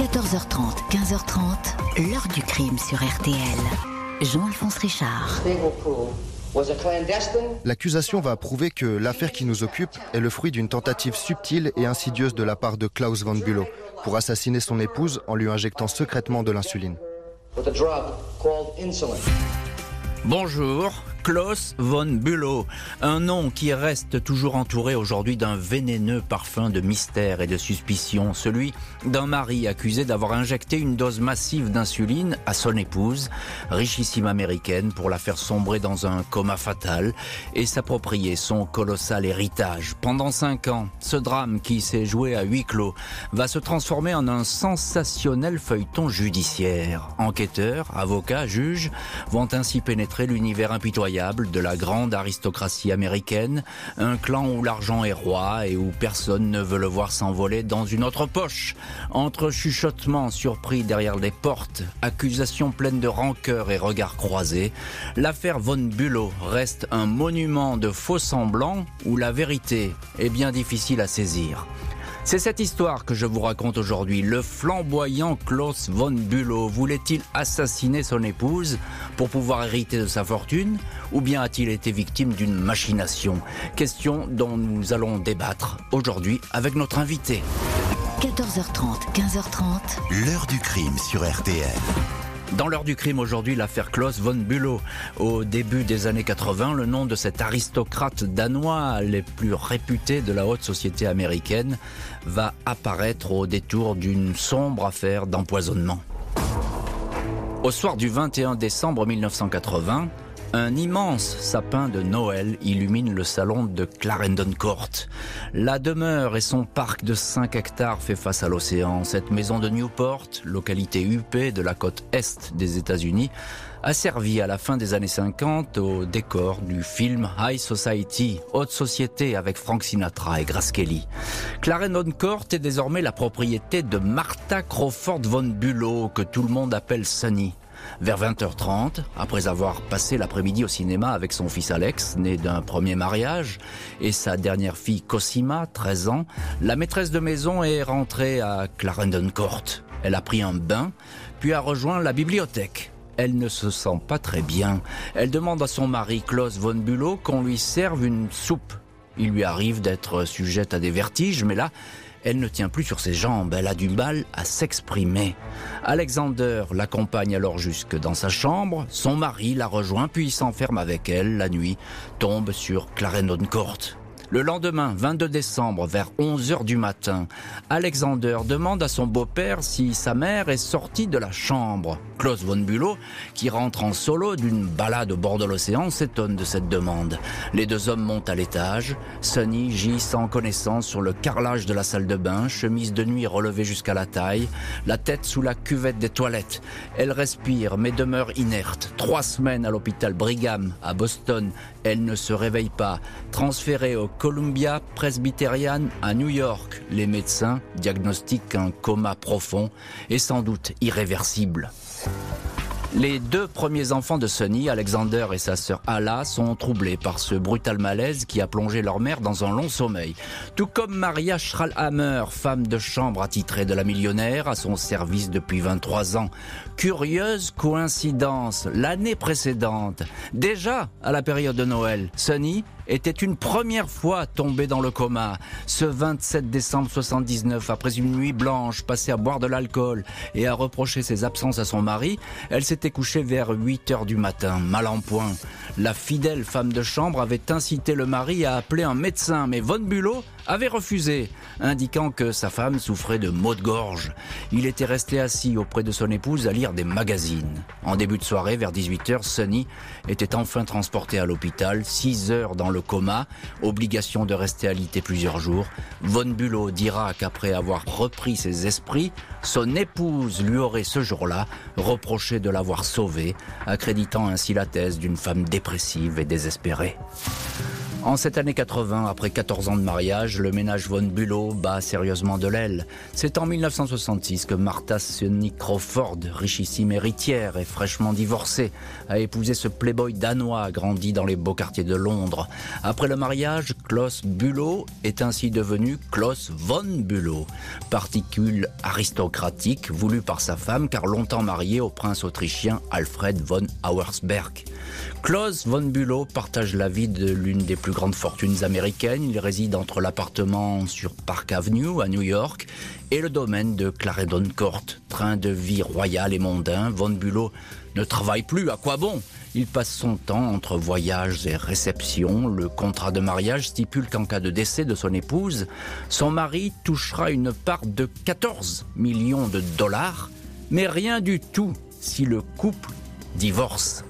14h30, 15h30, l'heure du crime sur RTL. Jean-Alphonse Richard. L'accusation va prouver que l'affaire qui nous occupe est le fruit d'une tentative subtile et insidieuse de la part de Klaus von Bülow pour assassiner son épouse en lui injectant secrètement de l'insuline. Bonjour, Klaus von Bülow, un nom qui reste toujours entouré aujourd'hui d'un vénéneux parfum de mystère et de suspicion, celui d'un mari accusé d'avoir injecté une dose massive d'insuline à son épouse, richissime américaine, pour la faire sombrer dans un coma fatal et s'approprier son colossal héritage. Pendant cinq ans, ce drame qui s'est joué à huis clos va se transformer en un sensationnel feuilleton judiciaire. Enquêteurs, avocats, juges vont ainsi pénétrer l'univers impitoyable de la grande aristocratie américaine, un clan où l'argent est roi et où personne ne veut le voir s'envoler dans une autre poche. Entre chuchotements surpris derrière des portes, accusations pleines de rancœur et regards croisés, l'affaire Von Bülow reste un monument de faux semblants où la vérité est bien difficile à saisir. C'est cette histoire que je vous raconte aujourd'hui. Le flamboyant Klaus von Bülow voulait-il assassiner son épouse pour pouvoir hériter de sa fortune ou bien a-t-il été victime d'une machination? Question dont nous allons débattre aujourd'hui avec notre invité. 14h30, 15h30. L'heure du crime sur RTL. Dans l'heure du crime aujourd'hui, l'affaire Klaus von Bülow. Au début des années 80, le nom de cet aristocrate danois, les plus réputés de la haute société américaine, va apparaître au détour d'une sombre affaire d'empoisonnement. Au soir du 21 décembre 1980, un immense sapin de Noël illumine le salon de Clarendon Court. La demeure et son parc de 5 hectares fait face à l'océan. Cette maison de Newport, localité huppée de la côte est des États-Unis, a servi à la fin des années 50 au décor du film High Society, Haute Société avec Frank Sinatra et Grace Kelly. Clarendon Court est désormais la propriété de Martha Crawford von Bülow, que tout le monde appelle Sunny. Vers 20h30, après avoir passé l'après-midi au cinéma avec son fils Alex, né d'un premier mariage, et sa dernière fille Cosima, 13 ans, la maîtresse de maison est rentrée à Clarendon Court. Elle a pris un bain, puis a rejoint la bibliothèque. Elle ne se sent pas très bien. Elle demande à son mari Klaus von Bülow qu'on lui serve une soupe. Il lui arrive d'être sujette à des vertiges, mais là, elle ne tient plus sur ses jambes, elle a du mal à s'exprimer. Alexander l'accompagne alors jusque dans sa chambre, son mari la rejoint puis s'enferme avec elle la nuit, tombe sur Clarendon Court. Le lendemain, 22 décembre, vers 11 heures du matin, Alexander demande à son beau-père si sa mère est sortie de la chambre. Klaus von Bülow, qui rentre en solo d'une balade au bord de l'océan, s'étonne de cette demande. Les deux hommes montent à l'étage. Sonny gît sans connaissance sur le carrelage de la salle de bain, chemise de nuit relevée jusqu'à la taille, la tête sous la cuvette des toilettes. Elle respire mais demeure inerte. Trois semaines à l'hôpital Brigham à Boston, elle ne se réveille pas. Transférée au Columbia Presbyterian à New York, les médecins diagnostiquent un coma profond et sans doute irréversible. Les deux premiers enfants de Sonny, Alexander et sa sœur Ala, sont troublés par ce brutal malaise qui a plongé leur mère dans un long sommeil. Tout comme Maria Schralhammer, femme de chambre attitrée de la millionnaire, à son service depuis 23 ans. Curieuse coïncidence, l'année précédente, déjà à la période de Noël, Sonny était une première fois tombée dans le coma. Ce 27 décembre 79, après une nuit blanche passée à boire de l'alcool et à reprocher ses absences à son mari, elle s'était couchée vers 8 heures du matin, mal en point. La fidèle femme de chambre avait incité le mari à appeler un médecin, mais Von Bülow avait refusé, indiquant que sa femme souffrait de maux de gorge. Il était resté assis auprès de son épouse à lire des magazines. En début de soirée, vers 18h, Sonny était enfin transporté à l'hôpital, 6 heures dans le coma, obligation de rester alité plusieurs jours. Von Bülow dira qu'après avoir repris ses esprits, son épouse lui aurait ce jour-là reproché de l'avoir sauvé, accréditant ainsi la thèse d'une femme dépressive et désespérée. En cette année 80, après 14 ans de mariage, le ménage von Bülow bat sérieusement de l'aile. C'est en 1966 que Martha Sonny Crawford, richissime héritière et fraîchement divorcée, a épousé ce playboy danois grandi dans les beaux quartiers de Londres. Après le mariage, Klaus Bülow est ainsi devenu Klaus von Bülow, particule aristocratique voulu par sa femme car longtemps marié au prince autrichien Alfred von Auersberg. Klaus von Bülow partage la vie de l'une des plus grandes fortunes américaines. Il réside entre l'appartement sur Park Avenue à New York et le domaine de Clarendon Court. Train de vie royal et mondain, von Bülow ne travaille plus. À quoi bon? Il passe son temps entre voyages et réceptions. Le contrat de mariage stipule qu'en cas de décès de son épouse, son mari touchera une part de 14 millions de dollars, mais rien du tout si le couple divorce.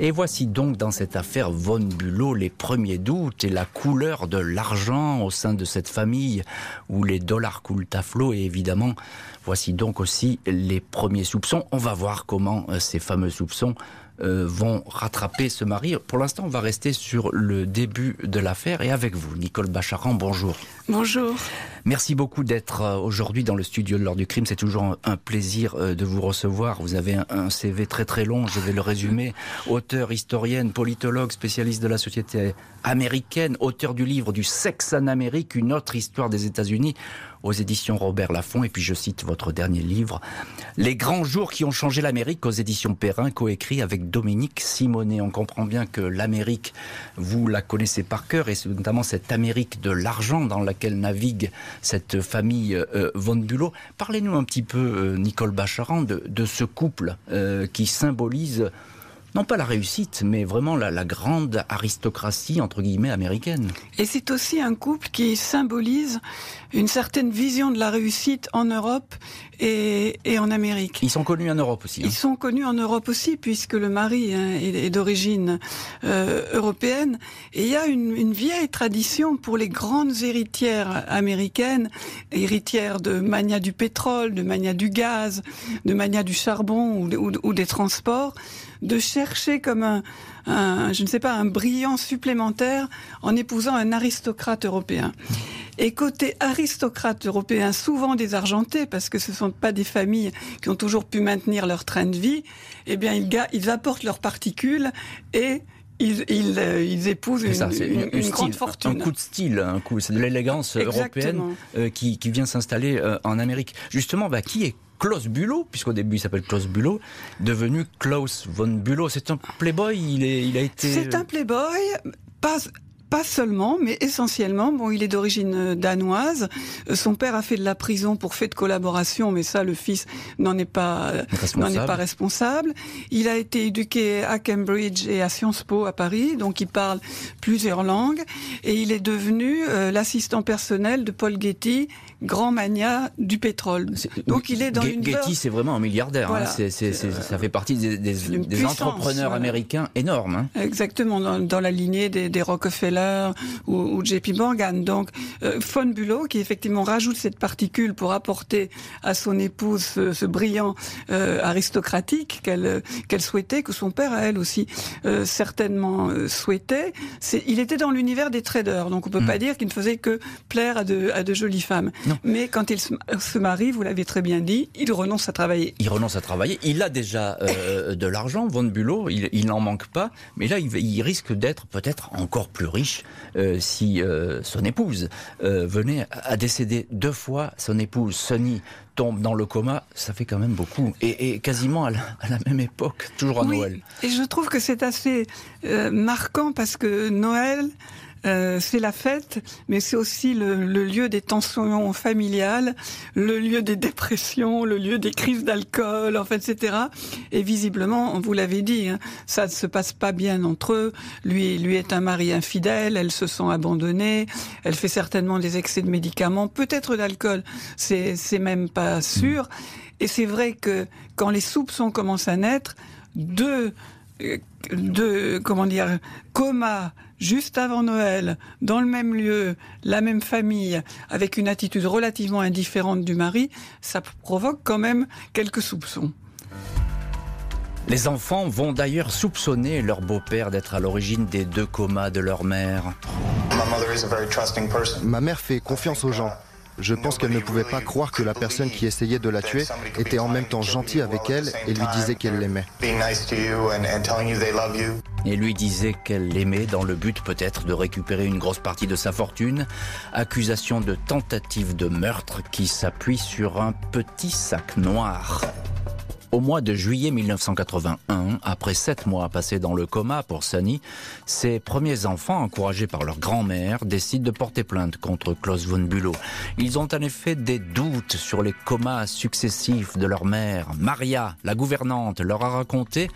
Et voici donc dans cette affaire Von Bülow les premiers doutes et la couleur de l'argent au sein de cette famille où les dollars coulent à flot et évidemment voici donc aussi les premiers soupçons. On va voir comment euh, ces fameux soupçons euh, vont rattraper ce mari. Pour l'instant, on va rester sur le début de l'affaire et avec vous, Nicole Bacharan, bonjour. Bonjour. Merci beaucoup d'être euh, aujourd'hui dans le studio de l'heure du crime. C'est toujours un plaisir euh, de vous recevoir. Vous avez un CV très très long, je vais le résumer. Auteur, historienne, politologue, spécialiste de la société américaine, auteur du livre du sexe en Amérique, une autre histoire des États-Unis aux éditions Robert Laffont. Et puis je cite votre dernier livre, Les grands jours qui ont changé l'Amérique aux éditions Perrin, coécrit avec Dominique Simonet. On comprend bien que l'Amérique, vous la connaissez par cœur, et notamment cette Amérique de l'argent dans laquelle navigue cette famille euh, von Bülow. Parlez-nous un petit peu, euh, Nicole Bacharan, de, ce couple euh, qui symbolise non pas la réussite, mais vraiment la, grande aristocratie, entre guillemets, américaine. Et c'est aussi un couple qui symbolise une certaine vision de la réussite en Europe et, en Amérique. Ils sont connus en Europe aussi. Hein. Ils sont connus en Europe aussi, puisque le mari hein, est, d'origine euh, européenne. Et il y a une, vieille tradition pour les grandes héritières américaines, héritières de mania du pétrole, de mania du gaz, de mania du charbon ou des transports, de chercher comme un, je ne sais pas, un brillant supplémentaire en épousant un aristocrate européen. Et côté aristocrate européen, souvent désargentés, parce que ce ne sont pas des familles qui ont toujours pu maintenir leur train de vie, eh bien, ils, ils apportent leurs particules et ils, ils, euh, ils, épousent une, une, grande fortune. Un coup de style, un coup, c'est de l'élégance européenne euh, qui, qui, vient s'installer euh, en Amérique. Justement, bah, qui est Klaus Bülow, puisqu'au début il s'appelle Klaus Bülow, devenu Klaus von Bülow. C'est un playboy, il, est, il a été... C'est un playboy, pas pas seulement, mais essentiellement. Bon, il est d'origine euh, danoise. Euh, son père a fait de la prison pour fait de collaboration, mais ça, le fils n'en est pas euh, n'en est pas responsable. Il a été éduqué à Cambridge et à Sciences Po à Paris, donc il parle plusieurs langues et il est devenu l'assistant personnel de Paul Getty, grand mania du pétrole. Donc il est dans une Getty, c'est vraiment un milliardaire. Hein. ça fait partie des, des, entrepreneurs américains énormes. Hein. Exactement, dans, dans, la lignée des, des Rockefeller ou, JP Morgan. Donc, euh, Von Bülow, qui effectivement rajoute cette particule pour apporter à son épouse ce, brillant euh, aristocratique qu'elle qu'elle souhaitait, que son père, à elle aussi, euh, certainement souhaitait. C'est, il était dans l'univers des traders, donc on peut hmm. pas dire qu'il ne faisait que plaire à de, à de jolies femmes. Mais quand il se, marie, vous l'avez très bien dit, il renonce à travailler. Il renonce à travailler. Il a déjà de l'argent, Von Bülow, il n'en manque pas, mais là, il, il risque d'être peut-être encore plus riche euh, si euh, son épouse euh, venait à décéder deux fois. Son épouse, Sonny, tombe dans le coma, ça fait quand même beaucoup. Et, quasiment à la, même époque, toujours à Noël. Et je trouve que c'est assez marquant parce que Noël, euh, c'est la fête, mais c'est aussi le, lieu des tensions familiales, le lieu des dépressions, le lieu des crises d'alcool, en fait, etc. Et visiblement, vous l'avez dit, hein, ça ne se passe pas bien entre eux. Lui, lui est un mari infidèle, elle se sent abandonnée, elle fait certainement des excès de médicaments, peut-être d'alcool, c'est, c'est même pas sûr. Et c'est vrai que quand les soupçons commencent à naître, deux, deux comment dire, coma juste avant Noël, dans le même lieu, la même famille, avec une attitude relativement indifférente du mari, ça provoque quand même quelques soupçons. Les enfants vont d'ailleurs soupçonner leur beau-père d'être à l'origine des deux comas de leur mère. Ma mère fait confiance aux gens. Je pense qu'elle ne pouvait pas croire que la personne qui essayait de la tuer était en même temps gentille avec elle et lui disait qu'elle l'aimait. Et lui disait qu'elle l'aimait dans le but peut-être de récupérer une grosse partie de sa fortune. Accusation de tentative de meurtre qui s'appuie sur un petit sac noir. Au mois de juillet 1981, après sept mois passés dans le coma pour Sunny, ses premiers enfants, encouragés par leur grand-mère, décident de porter plainte contre Klaus von Bülow. Ils ont en effet des doutes sur les comas successifs de leur mère. Maria, la gouvernante, leur a raconté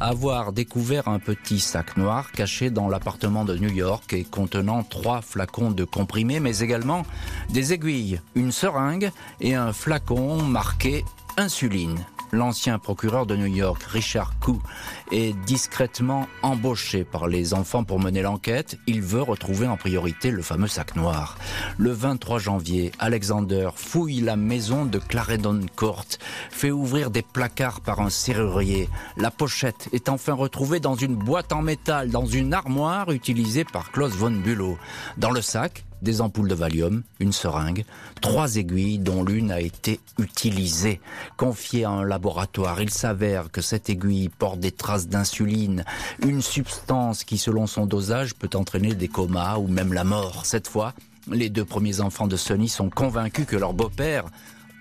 avoir découvert un petit sac noir caché dans l'appartement de New York et contenant trois flacons de comprimés, mais également des aiguilles, une seringue et un flacon marqué insuline l'ancien procureur de New York, Richard Koo, est discrètement embauché par les enfants pour mener l'enquête. Il veut retrouver en priorité le fameux sac noir. Le 23 janvier, Alexander fouille la maison de Clarendon Court, fait ouvrir des placards par un serrurier. La pochette est enfin retrouvée dans une boîte en métal, dans une armoire utilisée par Klaus von Bülow. Dans le sac, des ampoules de Valium, une seringue, trois aiguilles dont l'une a été utilisée. Confiée à un laboratoire, il s'avère que cette aiguille porte des traces d'insuline, une substance qui selon son dosage peut entraîner des comas ou même la mort. Cette fois, les deux premiers enfants de Sonny sont convaincus que leur beau-père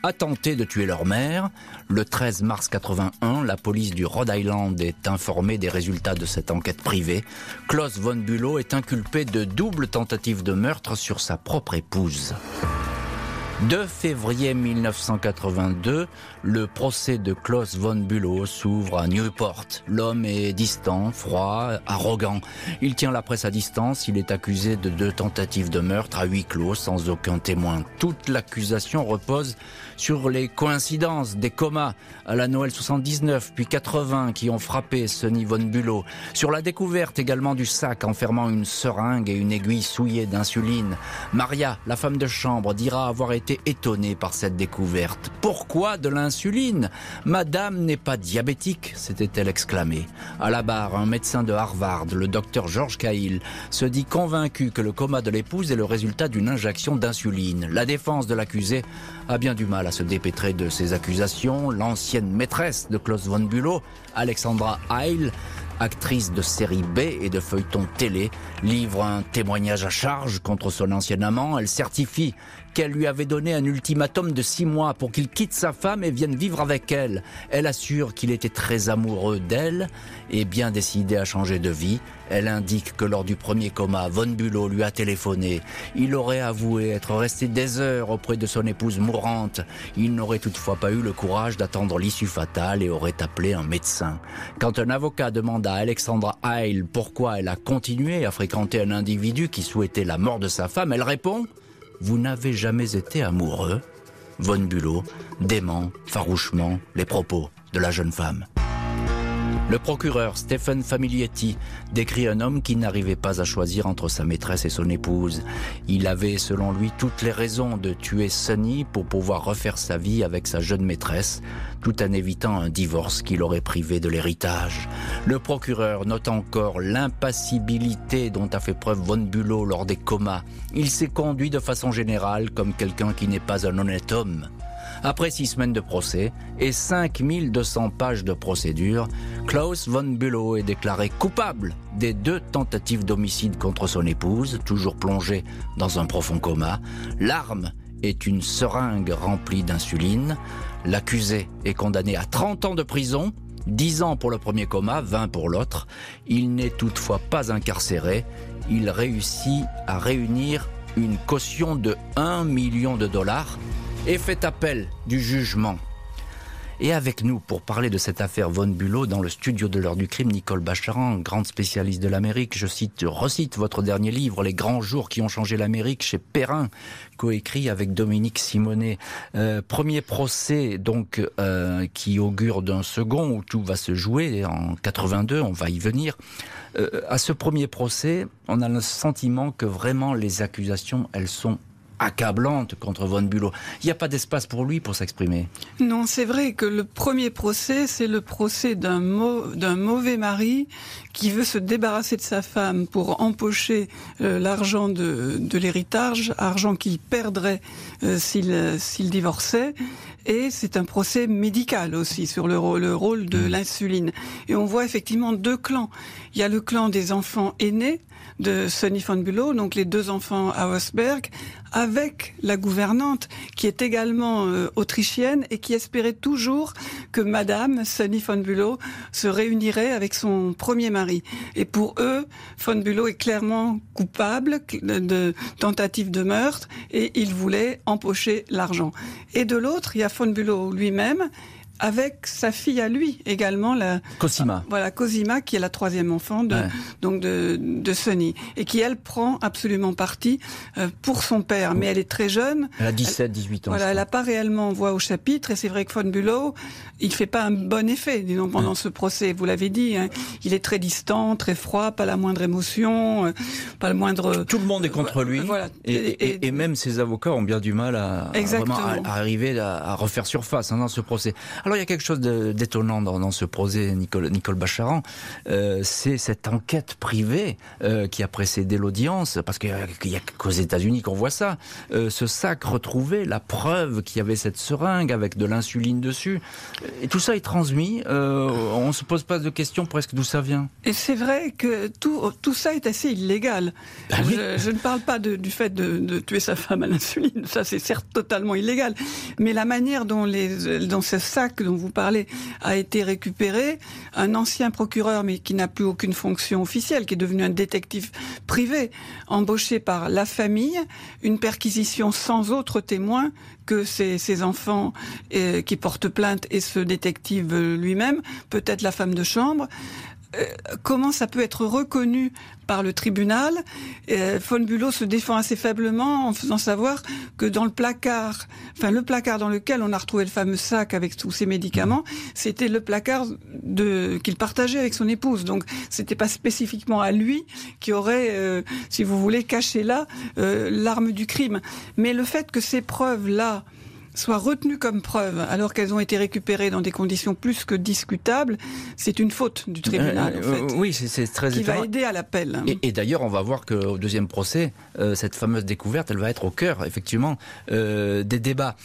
a tenté de tuer leur mère. Le 13 mars 81, la police du Rhode Island est informée des résultats de cette enquête privée. Klaus von Bülow est inculpé de double tentative de meurtre sur sa propre épouse. 2 février 1982, le procès de Klaus von Bülow s'ouvre à Newport. L'homme est distant, froid, arrogant. Il tient la presse à distance. Il est accusé de deux tentatives de meurtre à huis clos sans aucun témoin. Toute l'accusation repose sur les coïncidences des comas à la Noël 79 puis 80 qui ont frappé Sonny von Bülow. Sur la découverte également du sac enfermant une seringue et une aiguille souillée d'insuline. Maria, la femme de chambre, dira avoir été étonnée par cette découverte. Pourquoi de l'insuline Madame n'est pas diabétique, s'était-elle exclamée. À la barre, un médecin de Harvard, le docteur George Cahill, se dit convaincu que le coma de l'épouse est le résultat d'une injection d'insuline. La défense de l'accusé a bien du mal à se dépêtrer de ces accusations. L'ancienne maîtresse de Klaus von Bülow, Alexandra Heil, actrice de série B et de feuilleton télé, livre un témoignage à charge contre son ancien amant. Elle certifie qu'elle lui avait donné un ultimatum de six mois pour qu'il quitte sa femme et vienne vivre avec elle. Elle assure qu'il était très amoureux d'elle et bien décidé à changer de vie. Elle indique que lors du premier coma, Von Bülow lui a téléphoné. Il aurait avoué être resté des heures auprès de son épouse mourante. Il n'aurait toutefois pas eu le courage d'attendre l'issue fatale et aurait appelé un médecin. Quand un avocat demande à Alexandra Heil pourquoi elle a continué à fréquenter un individu qui souhaitait la mort de sa femme, elle répond vous n'avez jamais été amoureux? Von Bülow dément farouchement les propos de la jeune femme. Le procureur Stephen Familietti décrit un homme qui n'arrivait pas à choisir entre sa maîtresse et son épouse. Il avait, selon lui, toutes les raisons de tuer Sunny pour pouvoir refaire sa vie avec sa jeune maîtresse, tout en évitant un divorce qui l'aurait privé de l'héritage. Le procureur note encore l'impassibilité dont a fait preuve Von Bülow lors des comas. Il s'est conduit de façon générale comme quelqu'un qui n'est pas un honnête homme. Après six semaines de procès et 5200 pages de procédure, Klaus von Bülow est déclaré coupable des deux tentatives d'homicide contre son épouse, toujours plongée dans un profond coma. L'arme est une seringue remplie d'insuline. L'accusé est condamné à 30 ans de prison, 10 ans pour le premier coma, 20 pour l'autre. Il n'est toutefois pas incarcéré. Il réussit à réunir une caution de 1 million de dollars et fait appel du jugement. Et avec nous, pour parler de cette affaire Von Bulow, dans le studio de l'heure du crime, Nicole Bacharan, grande spécialiste de l'Amérique. Je cite, recite votre dernier livre, Les grands jours qui ont changé l'Amérique, chez Perrin, coécrit avec Dominique Simonet. Euh, premier procès, donc, euh, qui augure d'un second où tout va se jouer en 82, on va y venir. Euh, à ce premier procès, on a le sentiment que vraiment les accusations, elles sont accablante contre Von Bülow. Il n'y a pas d'espace pour lui pour s'exprimer. Non, c'est vrai que le premier procès, c'est le procès d'un mauvais mari qui veut se débarrasser de sa femme pour empocher euh, l'argent de, l'héritage, argent qu'il perdrait euh, s'il divorçait. Et c'est un procès médical aussi sur le, le rôle de mmh. l'insuline. Et on voit effectivement deux clans. Il y a le clan des enfants aînés, de Sonny von Bülow, donc les deux enfants à Osberg, avec la gouvernante qui est également euh, autrichienne et qui espérait toujours que Madame Sonny von Bülow se réunirait avec son premier mari. Et pour eux, von Bülow est clairement coupable de tentative de meurtre et il voulait empocher l'argent. Et de l'autre, il y a von Bülow lui-même avec sa fille à lui également, la Cosima. Voilà, Cosima, qui est la troisième enfant de donc de, de Sonny et qui elle prend absolument parti euh, pour son père, mais elle est très jeune. Elle a 17, 18 ans. Voilà, elle n'a pas réellement voix au chapitre et c'est vrai que Von Bülow, il fait pas un bon effet, disons, pendant ce procès. Vous l'avez dit, hein. il est très distant, très froid, pas la moindre émotion, euh, pas le moindre. Tout le monde est contre lui. Voilà. Et, et, même ses avocats ont bien du mal à, à, arriver à, refaire surface hein, dans ce procès. Alors il y a quelque chose d'étonnant dans, dans, ce procès, Nicole, Nicole Bacharan, euh, c'est cette enquête privée euh, qui a précédé l'audience, parce qu'il n'y a, qu'aux États-Unis qu'on voit ça. Euh, ce sac retrouvé, la preuve qu'il y avait cette seringue avec de l'insuline dessus, et tout ça est transmis. on se pose pas de questions presque d'où ça vient. Et c'est vrai que tout, tout ça est assez illégal. Ah je, ne parle pas de, du fait de, de, tuer sa femme à l'insuline, ça c'est certes totalement illégal, mais la manière dont, les, dont ce sac dont vous parlez a été récupéré. Un ancien procureur, mais qui n'a plus aucune fonction officielle, qui est devenu un détective privé, embauché par la famille, une perquisition sans autre témoin que ses, enfants euh, qui portent plainte et ce détective lui-même, peut-être la femme de chambre. Euh, comment ça peut être reconnu par le tribunal? Euh, Von se défend assez faiblement en faisant savoir que dans le placard, enfin le placard dans lequel on a retrouvé le fameux sac avec tous ces médicaments, c'était le placard qu'il partageait avec son épouse. Donc c'était pas spécifiquement à lui qui aurait, euh, si vous voulez, caché là l'arme du crime. Mais le fait que ces preuves là soient retenues comme preuve alors qu'elles ont été récupérées dans des conditions plus que discutables, c'est une faute du tribunal. en euh, fait, oui, c'est très qui va aider à l'appel. Et, d'ailleurs, on va voir qu'au deuxième procès, euh, cette fameuse découverte, elle va être au cœur, effectivement, euh, des débats.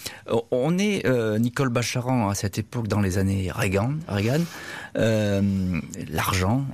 On est Nicole Bacharan à cette époque dans les années Reagan. Reagan L'argent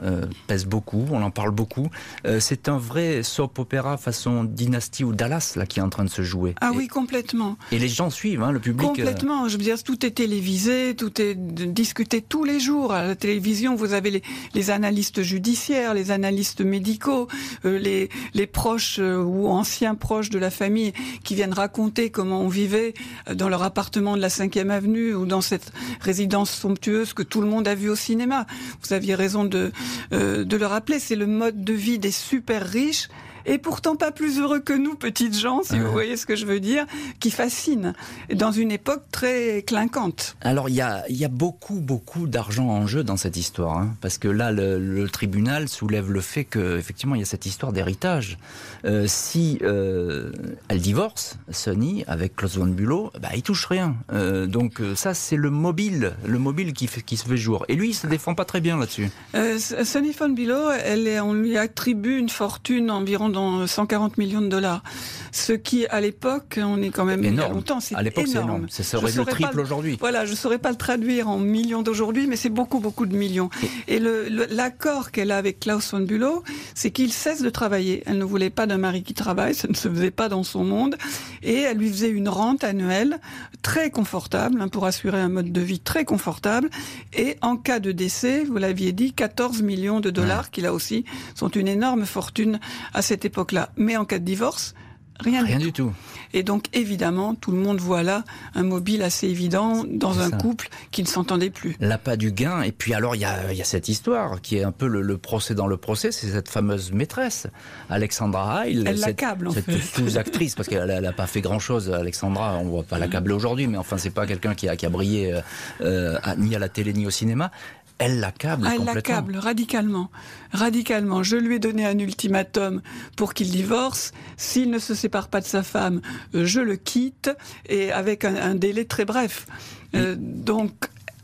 pèse beaucoup, on en parle beaucoup. c'est un vrai soap opéra façon Dynasty ou Dallas là qui est en train de se jouer. Ah oui, complètement. Et les gens suivent. Hein. Euh, Complètement. Je veux dire, tout est télévisé, tout est discuté tous les jours. À la télévision, vous avez les, analystes judiciaires, les analystes médicaux, euh, les, les proches euh, ou anciens proches de la famille qui viennent raconter comment on vivait dans leur appartement de la 5e avenue ou dans cette résidence somptueuse que tout le monde a vue au cinéma. Vous aviez raison de, de le rappeler. C'est le mode de vie des super riches et pourtant pas plus heureux que nous, petites gens, si vous voyez ce que je veux dire, qui fascinent, dans une époque très clinquante. Alors il y a, y a beaucoup, beaucoup d'argent en jeu dans cette histoire, hein, parce que là, le, tribunal soulève le fait qu'effectivement, il y a cette histoire d'héritage. Euh, si euh, elle divorce, Sonny, avec Klaus von Bülow, bah, il touche rien. Euh, donc ça, c'est le mobile, le mobile qui, fait, qui se fait jour. Et lui, il se défend pas très bien là-dessus. Sonny von Bülow, elle est, on lui attribue une fortune environ dans 140 millions de dollars. Ce qui, à l'époque, on est quand même énorme. longtemps, c'est à l'époque, c'est énorme. Ça serait le triple aujourd'hui. Voilà, je ne saurais pas le traduire en millions d'aujourd'hui, mais c'est beaucoup, beaucoup de millions. Et, l'accord qu'elle a avec Klaus von Bülow, c'est qu'il cesse de travailler. Elle ne voulait pas d'un mari qui travaille, ça ne se faisait pas dans son monde. Et elle lui faisait une rente annuelle très confortable, hein, pour assurer un mode de vie très confortable. Et en cas de décès, vous l'aviez dit, 14 millions de dollars, qui là aussi sont une énorme fortune à cette époque-là. Mais en cas de divorce, Rien, Rien du, tout. Et donc, évidemment, tout le monde voit là un mobile assez évident dans un couple qui ne s'entendait plus. L'appât du gain. Et puis, alors, il y a, y a, cette histoire qui est un peu le, procès dans le procès. C'est cette fameuse maîtresse, Alexandra Heil. Elle l'accable, en cette sous-actrice, parce qu'elle n'a pas fait grand-chose, Alexandra. On ne voit pas l'accabler aujourd'hui, mais enfin, c'est pas quelqu'un qui a, qui a brillé euh, euh, ni à la télé ni au cinéma Elle l'accable Elle l'accable radicalement. Radicalement. Je lui ai donné un ultimatum pour qu'il divorce. S'il ne se sépare pas de sa femme, je le quitte et avec un, délai très bref. Euh, donc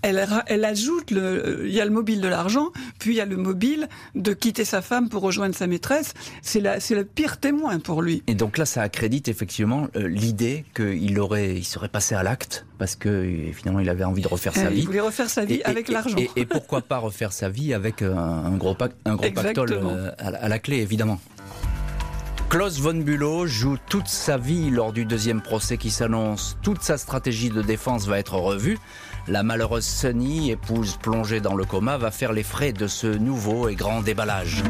elle, ajoute, le, il y a le mobile de l'argent, puis il y a le mobile de quitter sa femme pour rejoindre sa maîtresse. C'est le pire témoin pour lui. Et donc là, ça accrédite effectivement euh, l'idée qu'il aurait, il serait passé à l'acte parce que euh, finalement, il avait envie de refaire sa euh, vie. Il voulait refaire sa vie avec l'argent. Et, pourquoi pas refaire sa vie avec un, gros, un gros pactole à, la clé, évidemment. Klaus von Bülow joue toute sa vie lors du deuxième procès qui s'annonce. Toute sa stratégie de défense va être revue. La malheureuse Sunny, épouse plongée dans le coma, va faire les frais de ce nouveau et grand déballage.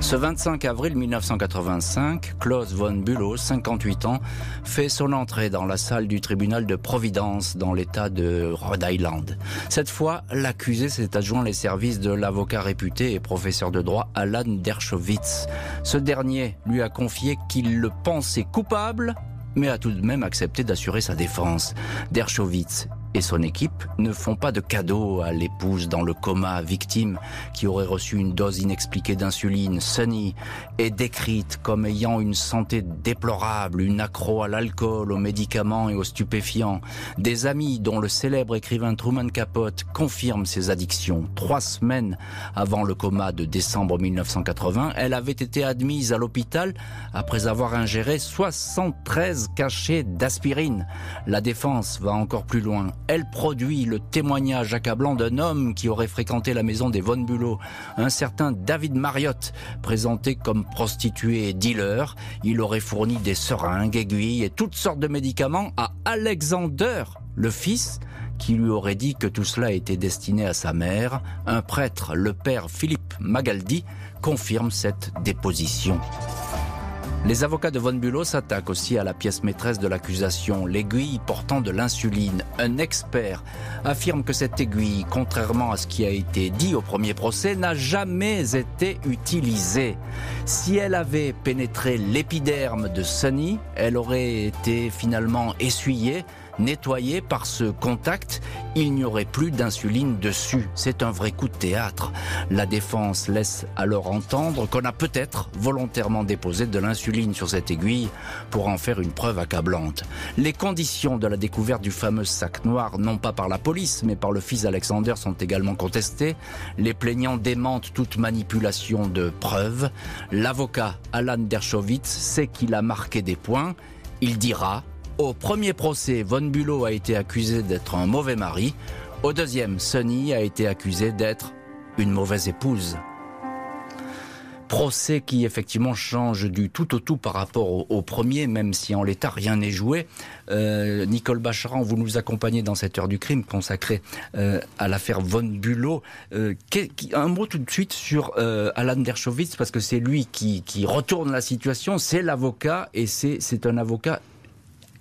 Ce 25 avril 1985, Klaus von Bülow, 58 ans, fait son entrée dans la salle du tribunal de Providence dans l'état de Rhode Island. Cette fois, l'accusé s'est adjoint les services de l'avocat réputé et professeur de droit Alan Dershowitz. Ce dernier lui a confié qu'il le pensait coupable mais a tout de même accepté d'assurer sa défense. Dershowitz et son équipe ne font pas de cadeau à l'épouse dans le coma victime qui aurait reçu une dose inexpliquée d'insuline. Sunny est décrite comme ayant une santé déplorable, une accro à l'alcool, aux médicaments et aux stupéfiants. Des amis dont le célèbre écrivain Truman Capote confirme ses addictions. Trois semaines avant le coma de décembre 1980, elle avait été admise à l'hôpital après avoir ingéré 73 cachets d'aspirine. La défense va encore plus loin elle produit le témoignage accablant d'un homme qui aurait fréquenté la maison des Von Bulow, un certain David Marriott, présenté comme prostitué et dealer. Il aurait fourni des seringues, aiguilles et toutes sortes de médicaments à Alexander, le fils, qui lui aurait dit que tout cela était destiné à sa mère. Un prêtre, le père Philippe Magaldi, confirme cette déposition. Les avocats de Von Bulow s'attaquent aussi à la pièce maîtresse de l'accusation, l'aiguille portant de l'insuline. Un expert affirme que cette aiguille, contrairement à ce qui a été dit au premier procès, n'a jamais été utilisée. Si elle avait pénétré l'épiderme de Sunny, elle aurait été finalement essuyée nettoyé par ce contact, il n'y aurait plus d'insuline dessus. C'est un vrai coup de théâtre. La défense laisse alors entendre qu'on a peut-être volontairement déposé de l'insuline sur cette aiguille pour en faire une preuve accablante. Les conditions de la découverte du fameux sac noir, non pas par la police, mais par le fils Alexander, sont également contestées. Les plaignants démentent toute manipulation de preuves. L'avocat Alan Dershowitz sait qu'il a marqué des points. Il dira au premier procès, Von Bulow a été accusé d'être un mauvais mari. Au deuxième, Sunny a été accusé d'être une mauvaise épouse. Procès qui effectivement change du tout au tout par rapport au, premier, même si en l'état rien n'est joué. Euh, Nicole Bacharan, vous nous accompagnez dans cette heure du crime consacrée euh, à l'affaire Von Bulow. Euh, un mot tout de suite sur Alan Dershowitz, parce que c'est lui qui, qui retourne la situation, c'est l'avocat, et c'est un avocat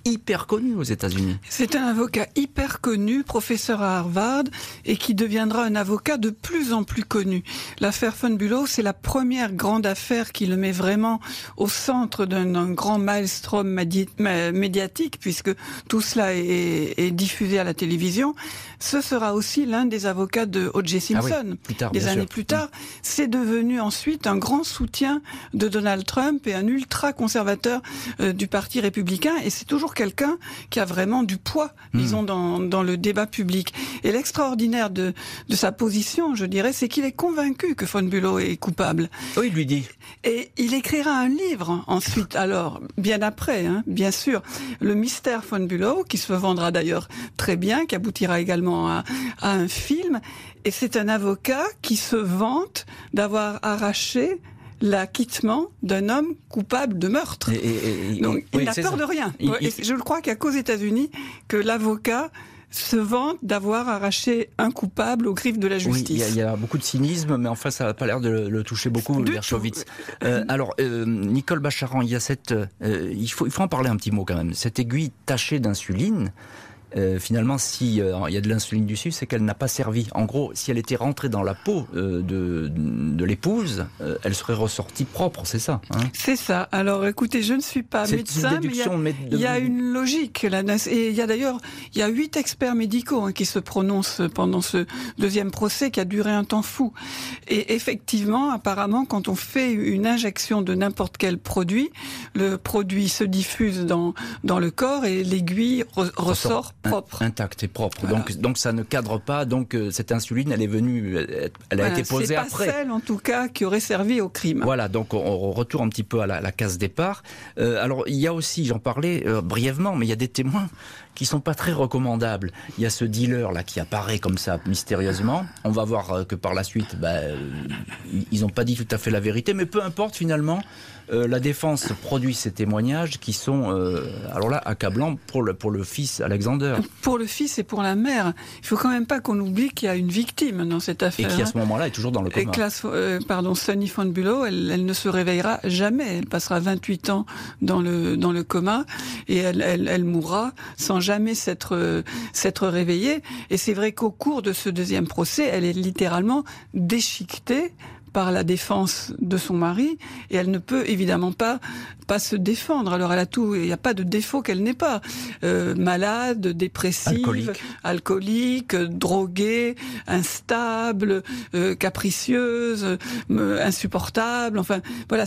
hyper connu aux États-Unis. C'est un avocat hyper connu, professeur à Harvard, et qui deviendra un avocat de plus en plus connu. L'affaire Von Bulow, c'est la première grande affaire qui le met vraiment au centre d'un grand maelstrom médiatique, puisque tout cela est, diffusé à la télévision. Ce sera aussi l'un des avocats de O.J. Ah Simpson. des années plus tard, c'est devenu ensuite un grand soutien de Donald Trump et un ultra conservateur euh, du Parti républicain, et c'est toujours quelqu'un qui a vraiment du poids, hmm. disons, dans, dans le débat public. Et l'extraordinaire de, de sa position, je dirais, c'est qu'il est convaincu que Von Bulow est coupable. Oui, il lui dit. Et il écrira un livre ensuite, alors, bien après, hein, bien sûr, Le mystère Von Bulow, qui se vendra d'ailleurs très bien, qui aboutira également à, à un film. Et c'est un avocat qui se vante d'avoir arraché l'acquittement d'un homme coupable de meurtre. Donc, il n'a peur de rien. je le crois qu'il n'y a qu'aux États-Unis que l'avocat se vante d'avoir arraché un coupable aux griffes de la justice. Oui, il y, a beaucoup de cynisme, mais enfin, ça n'a pas l'air de le, toucher beaucoup, Dershowitz. Euh, alors, euh, Nicole Bacharan, il y a cette, euh, il faut, il faut en parler un petit mot quand même. Cette aiguille tachée d'insuline, euh, finalement, s'il euh, il y a de l'insuline dessus, c'est qu'elle n'a pas servi. En gros, si elle était rentrée dans la peau euh, de, de l'épouse, elle serait ressortie propre, c'est ça hein C'est ça. Alors écoutez, je ne suis pas médecin, mais il y, a, une logique. Là, et il y a d'ailleurs, il y a huit experts médicaux hein, qui se prononcent pendant ce deuxième procès qui a duré un temps fou. Et effectivement, apparemment, quand on fait une injection de n'importe quel produit, le produit se diffuse dans, dans le corps et l'aiguille ressort propre. Intact et propre. Donc, donc ça ne cadre pas. Donc euh, cette insuline, elle est venue, elle a été posée après. C'est pas celle, en tout cas, qui aurait servi au crime. Voilà. Donc on, retourne un petit peu à la, case départ. Euh, alors il y a aussi, j'en parlais euh, brièvement, mais il y a des témoins qui sont pas très recommandables. Il y a ce dealer là qui apparaît comme ça mystérieusement. On va voir que par la suite, bah, ils n'ont pas dit tout à fait la vérité, mais peu importe finalement. Euh, la défense produit ces témoignages qui sont, euh, alors là, accablants pour le, pour le fils Alexander. Pour le fils et pour la mère. Il faut quand même pas qu'on oublie qu'il y a une victime dans cette affaire. Et qui, à ce moment-là, est toujours dans le coma. Et euh, pardon, Sonny von Bulow, elle, elle, ne se réveillera jamais. Elle passera 28 ans dans le, dans le coma et elle, elle, elle mourra sans jamais s'être s'être réveillée. Et c'est vrai qu'au cours de ce deuxième procès, elle est littéralement déchiquetée par la défense de son mari et elle ne peut évidemment pas pas se défendre. Alors elle a tout, il n'y a pas de défaut qu'elle n'ait pas. Euh, malade, dépressive, alcoolique, droguée, instable, euh, capricieuse, euh, insupportable. Enfin voilà,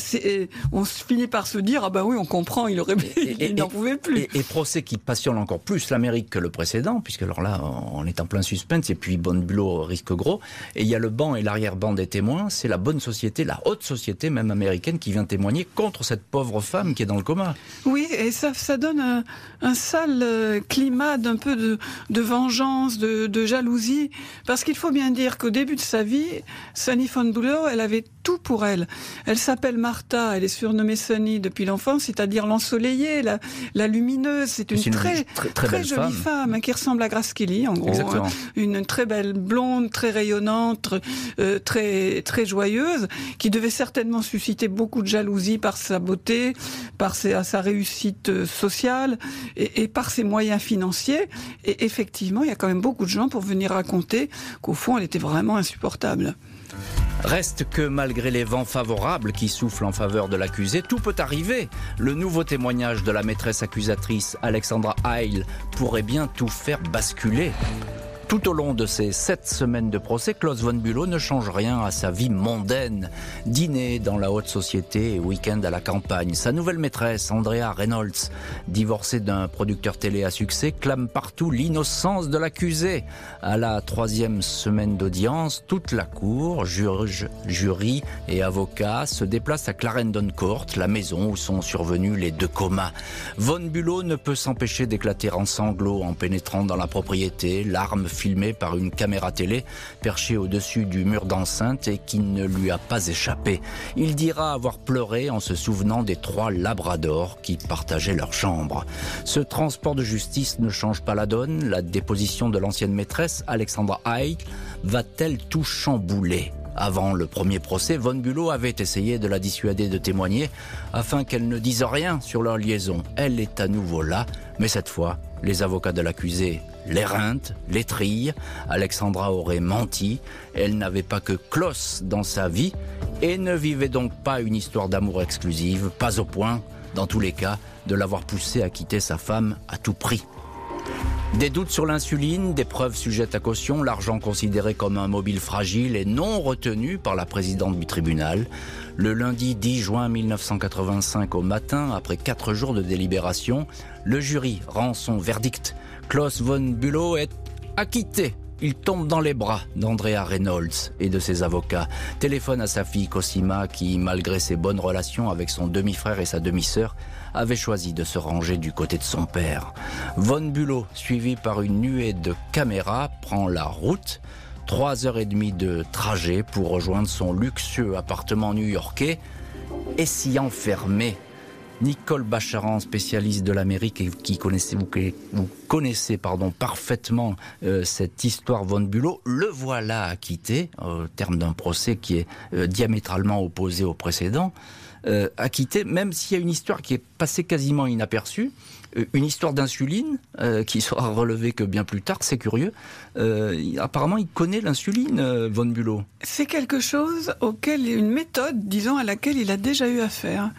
on finit par se dire ah ben oui on comprend, il aurait il n'en pouvait plus. Et, procès qui passionne encore plus l'Amérique que le précédent, puisque alors là on est en plein suspense et puis Bonnebulot risque gros. Et il y a le banc et l'arrière-banc des témoins, c'est la bonne société, la haute société même américaine qui vient témoigner contre cette pauvre femme qui est dans le coma. Oui, et ça, donne un, sale euh, climat d'un peu de, vengeance, de, jalousie, parce qu'il faut bien dire qu'au début de sa vie, Sunny von elle avait tout pour elle. Elle s'appelle Martha, elle est surnommée Sunny depuis l'enfance, c'est-à-dire l'ensoleillée, la, la lumineuse. C'est une, très, très, jolie femme, hein, qui ressemble à Grace Kelly, en gros. Hein. Une très belle blonde, très rayonnante, euh, très, très joyeuse qui devait certainement susciter beaucoup de jalousie par sa beauté, par sa, réussite euh, sociale et, par ses moyens financiers. Et effectivement, il y a quand même beaucoup de gens pour venir raconter qu'au fond, elle était vraiment insupportable. Reste que malgré les vents favorables qui soufflent en faveur de l'accusé, tout peut arriver. Le nouveau témoignage de la maîtresse accusatrice Alexandra Heil pourrait bien tout faire basculer. Tout au long de ces sept semaines de procès, Klaus von Bülow ne change rien à sa vie mondaine. Dîner dans la haute société et week-end à la campagne. Sa nouvelle maîtresse, Andrea Reynolds, divorcée d'un producteur télé à succès, clame partout l'innocence de l'accusé. À la troisième semaine d'audience, toute la cour, juge, jury et avocats se déplacent à Clarendon Court, la maison où sont survenus les deux comas. Von Bülow ne peut s'empêcher d'éclater en sanglots en pénétrant dans la propriété, l'arme filmé par une caméra télé perchée au-dessus du mur d'enceinte et qui ne lui a pas échappé. Il dira avoir pleuré en se souvenant des trois labradors qui partageaient leur chambre. Ce transport de justice ne change pas la donne. La déposition de l'ancienne maîtresse, Alexandra Haig, va-t-elle tout chambouler? Avant le premier procès, Von Bulow avait essayé de la dissuader de témoigner afin qu'elle ne dise rien sur leur liaison. Elle est à nouveau là, mais cette fois, les avocats de l'accusé l'éreintent, l'étrillent. Alexandra aurait menti. Elle n'avait pas que Klaus dans sa vie et ne vivait donc pas une histoire d'amour exclusive, pas au point, dans tous les cas, de l'avoir poussé à quitter sa femme à tout prix. Des doutes sur l'insuline, des preuves sujettes à caution, l'argent considéré comme un mobile fragile et non retenu par la présidente du tribunal. Le lundi 10 juin 1985 au matin, après quatre jours de délibération, le jury rend son verdict. Klaus von Bülow est acquitté il tombe dans les bras d'Andrea Reynolds et de ses avocats, téléphone à sa fille Cosima qui, malgré ses bonnes relations avec son demi-frère et sa demi-sœur, avait choisi de se ranger du côté de son père. Von Bülow, suivi par une nuée de caméras, prend la route. Trois heures et demie de trajet pour rejoindre son luxueux appartement new-yorkais et s'y enfermer Nicole Bacharan, spécialiste de l'Amérique et qui connaissez, vous, vous connaissez pardon, parfaitement euh, cette histoire von Bulow, le voilà acquitté au terme d'un procès qui est euh, diamétralement opposé au précédent. Euh, acquitté, même s'il y a une histoire qui est passée quasiment inaperçue, Euh, une histoire d'insuline euh, qui sera relevée que bien plus tard, c'est curieux. apparemment, il connaît l'insuline, von Bülow. C'est quelque chose auquel, une méthode, disons, à laquelle il a déjà eu affaire.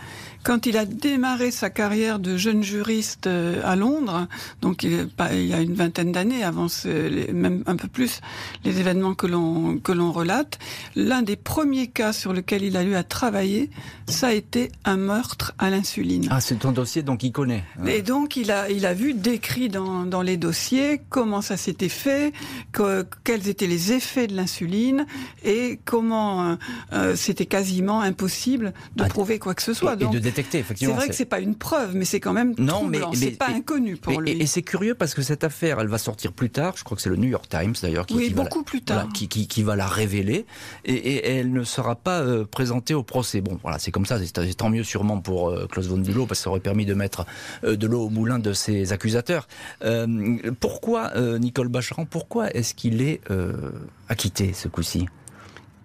Quand il a démarré sa carrière de jeune juriste euh, à Londres, donc il, y a une vingtaine d'années, avant même un peu plus les événements que l'on que l'on relate, l'un des premiers cas sur lequel il a eu à travailler, ça a été un meurtre à l'insuline. Ah, c'est un dossier donc il connaît. Et donc il a il a vu décrit dans dans les dossiers comment ça s'était fait, que, quels étaient les effets de l'insuline et comment euh, euh, c'était quasiment impossible de ah, prouver quoi que ce soit. donc, c'est vrai que c'est pas une preuve, mais c'est quand même non, mais, c'est pas inconnu pour lui. Et, c'est curieux parce que cette affaire, elle va sortir plus tard. Je crois que c'est le New York Times d'ailleurs qui, beaucoup va, plus tard, qui, qui, va la révéler et, elle ne sera pas euh, présentée au procès. Bon, voilà, c'est comme ça. C'est tant mieux sûrement pour euh, Klaus von Bülow parce que ça aurait permis de mettre euh, de l'eau au moulin de ses accusateurs. pourquoi Nicole Bacharan Pourquoi est-ce qu'il est, acquitté ce coup-ci?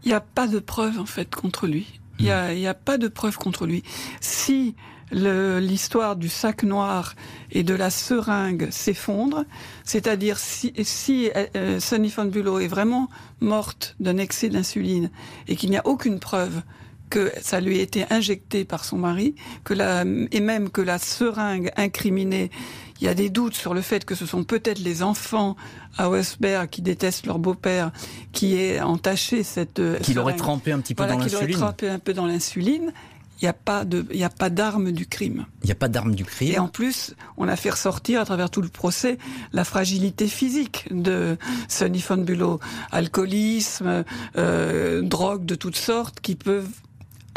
Il n'y a pas de preuve en fait contre lui. Il n'y a, a, pas de preuve contre lui. Si l'histoire du sac noir et de la seringue s'effondre, c'est-à-dire si, si euh, Sunny von Bülow est vraiment morte d'un excès d'insuline et qu'il n'y a aucune preuve que ça lui a été injecté par son mari, que la, et même que la seringue incriminée il y a des doutes sur le fait que ce sont peut-être les enfants à Westberg qui détestent leur beau-père qui est entaché cette euh, qui l'aurait trempé un petit peu dans l'insuline. Qui l'aurait trempé un peu dans l'insuline. Il n'y a pas de, il a pas d'arme du crime. Il n'y a pas d'arme du crime. Et en plus, on a fait ressortir à travers tout le procès la fragilité physique de Sonny von Bülow, alcoolisme, euh, drogue de toutes sortes qui peuvent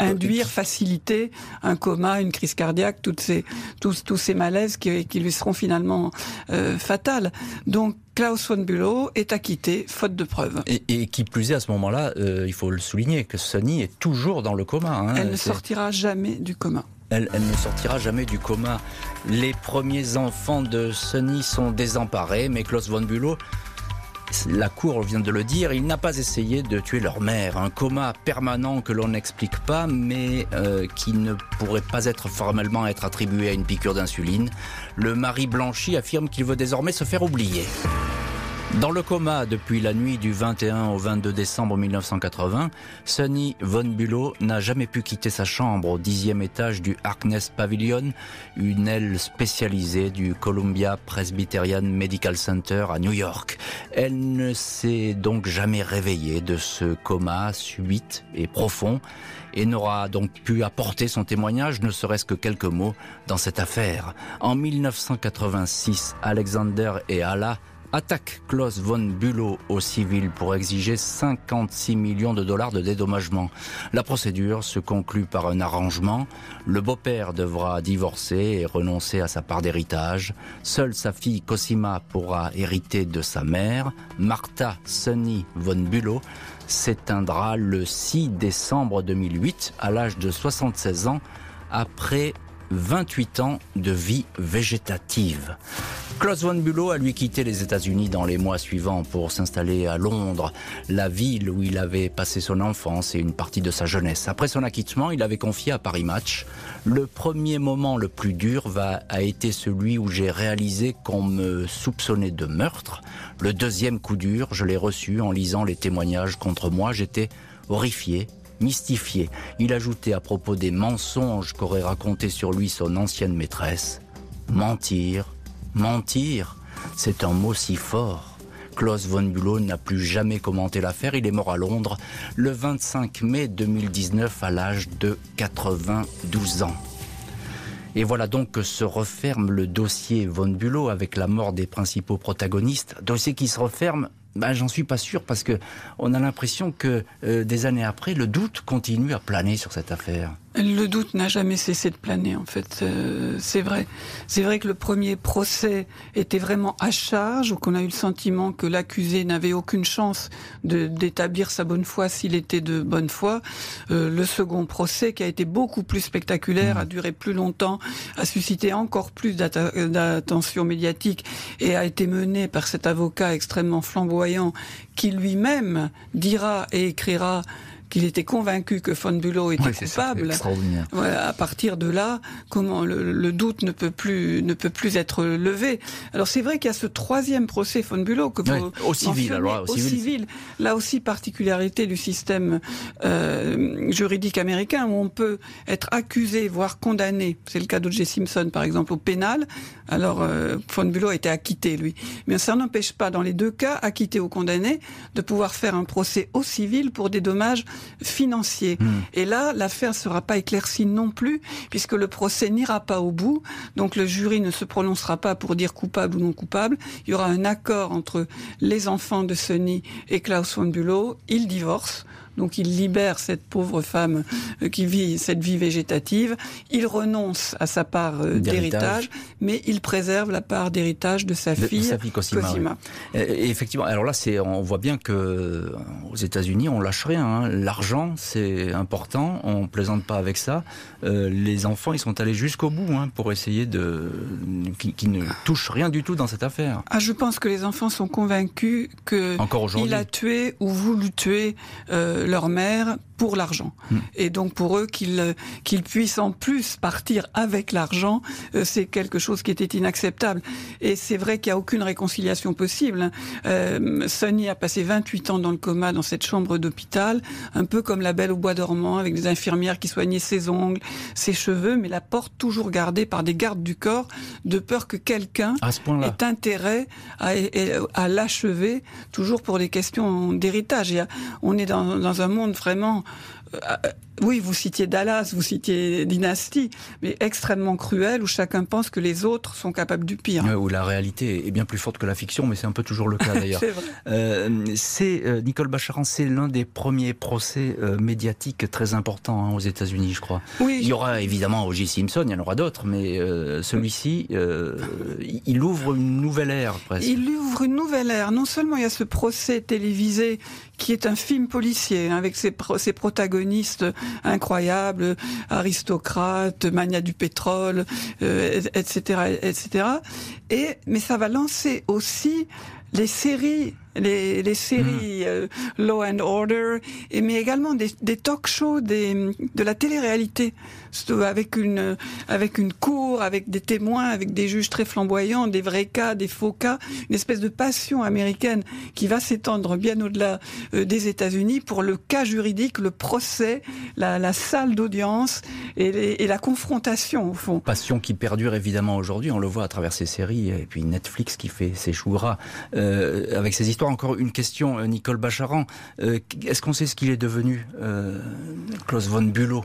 induire, faciliter un coma, une crise cardiaque, toutes ces, tous, tous ces malaises qui, qui lui seront finalement euh, fatales. Donc Klaus von Bülow est acquitté, faute de preuves. Et, et qui plus est, à ce moment-là, euh, il faut le souligner, que Sonny est toujours dans le coma. Hein, Elle ne sortira jamais du coma. Elle, elle, ne sortira jamais du coma. Les premiers enfants de Sonny sont désemparés, mais Klaus von Bülow la Cour vient de le dire, il n'a pas essayé de tuer leur mère. Un coma permanent que l'on n'explique pas, mais euh, qui ne pourrait pas être formellement être attribué à une piqûre d'insuline. Le mari blanchi affirme qu'il veut désormais se faire oublier. Dans le coma depuis la nuit du 21 au 22 décembre 1980, Sonny Von Bülow n'a jamais pu quitter sa chambre au dixième étage du Harkness Pavilion, une aile spécialisée du Columbia Presbyterian Medical Center à New York. Elle ne s'est donc jamais réveillée de ce coma subite et profond et n'aura donc pu apporter son témoignage, ne serait-ce que quelques mots, dans cette affaire. En 1986, Alexander et Ala attaque Klaus von Bülow au civil pour exiger 56 millions de dollars de dédommagement. La procédure se conclut par un arrangement. Le beau-père devra divorcer et renoncer à sa part d'héritage. Seule sa fille Cosima pourra hériter de sa mère. Martha Sunny von Bülow s'éteindra le 6 décembre 2008 à l'âge de 76 ans après 28 ans de vie végétative. Klaus von Bülow a lui quitté les États-Unis dans les mois suivants pour s'installer à Londres, la ville où il avait passé son enfance et une partie de sa jeunesse. Après son acquittement, il avait confié à Paris Match le premier moment le plus dur va, a été celui où j'ai réalisé qu'on me soupçonnait de meurtre. Le deuxième coup dur, je l'ai reçu en lisant les témoignages contre moi. J'étais horrifié mystifié. Il ajoutait à propos des mensonges qu'aurait raconté sur lui son ancienne maîtresse. Mentir, mentir, c'est un mot si fort. Klaus von Bülow n'a plus jamais commenté l'affaire. Il est mort à Londres le 25 mai 2019 à l'âge de 92 ans. Et voilà donc que se referme le dossier von Bülow avec la mort des principaux protagonistes. Dossier qui se referme ben, J'en suis pas sûr parce que on a l'impression que euh, des années après, le doute continue à planer sur cette affaire. Le doute n'a jamais cessé de planer, en fait. Euh, c'est vrai. C'est vrai que le premier procès était vraiment à charge, ou qu'on a eu le sentiment que l'accusé n'avait aucune chance d'établir sa bonne foi s'il était de bonne foi. Euh, le second procès, qui a été beaucoup plus spectaculaire, a mmh. duré plus longtemps, a suscité encore plus d'attention médiatique et a été mené par cet avocat extrêmement flamboyant qui lui-même dira et écrira qu'il était convaincu que Von Bülow était coupable. voilà, à partir de là, comment le, doute ne peut plus ne peut plus être levé. Alors c'est vrai qu'il y a ce troisième procès Von Bülow que au civil, alors, au, civil. Là aussi particularité du système euh, juridique américain où on peut être accusé voire condamné. C'est le cas d'O.J. Simpson par exemple au pénal. Alors euh, Von Bülow a été acquitté lui, mais ça n'empêche pas dans les deux cas acquitté ou condamné de pouvoir faire un procès au civil pour des dommages financiers. Hmm. Et là, l'affaire ne sera pas éclaircie non plus, puisque le procès n'ira pas au bout. Donc le jury ne se prononcera pas pour dire coupable ou non coupable. Il y aura un accord entre les enfants de Sonny et Klaus von Bülow. Ils divorcent. Donc il libère cette pauvre femme euh, qui vit cette vie végétative. Il renonce à sa part euh, d'héritage, mais il préserve la part d'héritage de sa fille, sa fille Cosima. Et effectivement, alors là, c'est, on voit bien que aux États-Unis, on lâche rien. Hein. L'argent, c'est important. On plaisante pas avec ça. Euh, les enfants, ils sont allés jusqu'au bout hein, pour essayer de qui, ne touchent rien du tout dans cette affaire. Ah, je pense que les enfants sont convaincus que il a tué ou voulu tuer. Euh, leur mère pour l'argent. Hmm. Et donc pour eux qu'ils qu'ils puissent en plus partir avec l'argent, euh, c'est quelque chose qui était inacceptable. Et c'est vrai qu'il n'y a aucune réconciliation possible. Euh, Sonny a passé 28 ans dans le coma dans cette chambre d'hôpital, un peu comme la belle au bois dormant, avec des infirmières qui soignaient ses ongles, ses cheveux, mais la porte toujours gardée par des gardes du corps, de peur que quelqu'un ait intérêt à, à l'achever, toujours pour des questions d'héritage. On est dans, dans un monde vraiment oui, vous citiez Dallas, vous citiez Dynasty, mais extrêmement cruel où chacun pense que les autres sont capables du pire. où la réalité est bien plus forte que la fiction, mais c'est un peu toujours le cas d'ailleurs. c'est euh, Nicole Bacharan, c'est l'un des premiers procès euh, médiatiques très importants hein, aux États-Unis, je crois. Oui. Il y aura évidemment O.J. Simpson, il y en aura d'autres, mais celui-ci, il ouvre une nouvelle ère presque. Il ouvre une nouvelle ère. Non seulement il y a ce procès télévisé qui est un film policier hein, avec ses, ses protagonistes incroyables, aristocrates, mania du pétrole, etc., euh, etc. Et mais ça va lancer aussi les séries les, les séries mm. euh, Law and Order, et, mais également des, des talk shows, des, de la télé-réalité, avec une, avec une cour, avec des témoins, avec des juges très flamboyants, des vrais cas, des faux cas, une espèce de passion américaine qui va s'étendre bien au-delà euh, des États-Unis pour le cas juridique, le procès, la, salle d'audience et, la confrontation au fond. Passion qui perdure évidemment aujourd'hui, on le voit à travers ces séries, et puis Netflix qui fait ses choux gras euh, avec ses histoires encore une question, euh, Nicole Bacharan. Euh, est-ce qu'on sait ce qu'il est devenu, euh, Klaus von Bülow,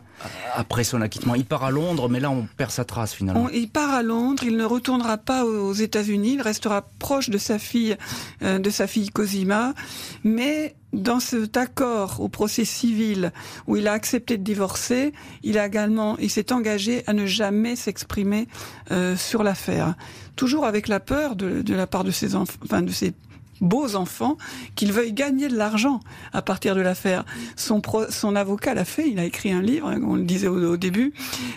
après son Il part à Londres, mais là, on perd sa trace finalement. il part à Londres, il ne retournera pas aux États-Unis, il restera proche de sa fille, de sa fille Cosima, mais dans cet accord au procès civil où il a accepté de divorcer, il a également, il s'est engagé à ne jamais s'exprimer sur l'affaire, toujours avec la peur de, de la part de ses enfants, enfin de ses beaux enfants, qu'il veuille gagner de l'argent à partir de l'affaire. Son, avocat l'a fait, il a écrit un livre, on le disait au, début,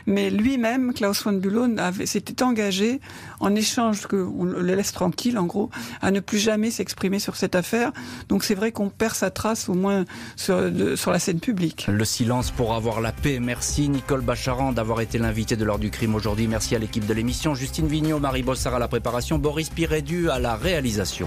mais lui-même, Klaus von Bülow, s'était engagé, en échange qu'on le laisse tranquille, en gros, à ne plus jamais s'exprimer sur cette affaire. Donc c'est vrai qu'on perd sa trace, au moins sur, sur, la scène publique. Le silence pour avoir la paix. Merci Nicole Bacharan d'avoir été l'invité de l'heure du crime aujourd'hui. Merci à l'équipe de l'émission. Justine Vignot, Marie Bossard à la préparation, Boris Pirédu à la réalisation.